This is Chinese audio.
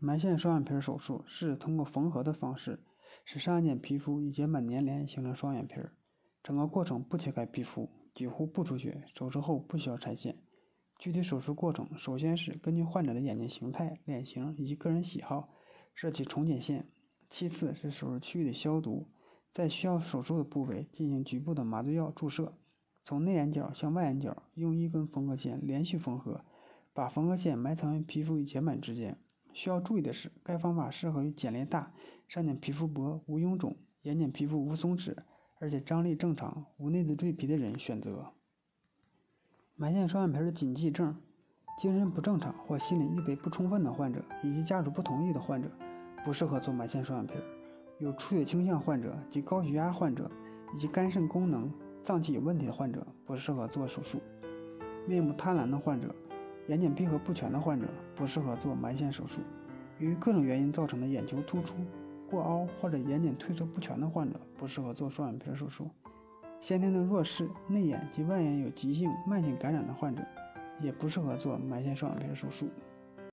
埋线双眼皮手术是通过缝合的方式，使上眼睑皮肤与睑板粘连形成双眼皮。整个过程不切开皮肤，几乎不出血。手术后不需要拆线。具体手术过程，首先是根据患者的眼睛形态、脸型以及个人喜好设计重睑线。其次是手术区域的消毒，在需要手术的部位进行局部的麻醉药注射。从内眼角向外眼角用一根缝合线连续缝合，把缝合线埋藏于皮肤与睑板之间。需要注意的是，该方法适合于睑裂大、上睑皮肤薄、无臃肿、眼睑皮肤无松弛，而且张力正常、无内眦赘皮的人选择。埋线双眼皮的禁忌症：精神不正常或心理预备不充分的患者，以及家属不同意的患者，不适合做埋线双眼皮。有出血倾向患者及高血压患者，以及肝肾功能。脏器有问题的患者不适合做手术；面部贪婪的患者、眼睑闭合不全的患者不适合做埋线手术；由于各种原因造成的眼球突出、过凹或者眼睑退缩不全的患者不适合做双眼皮手术；先天的弱视、内眼及外眼有急性、慢性感染的患者也不适合做埋线双眼皮手术。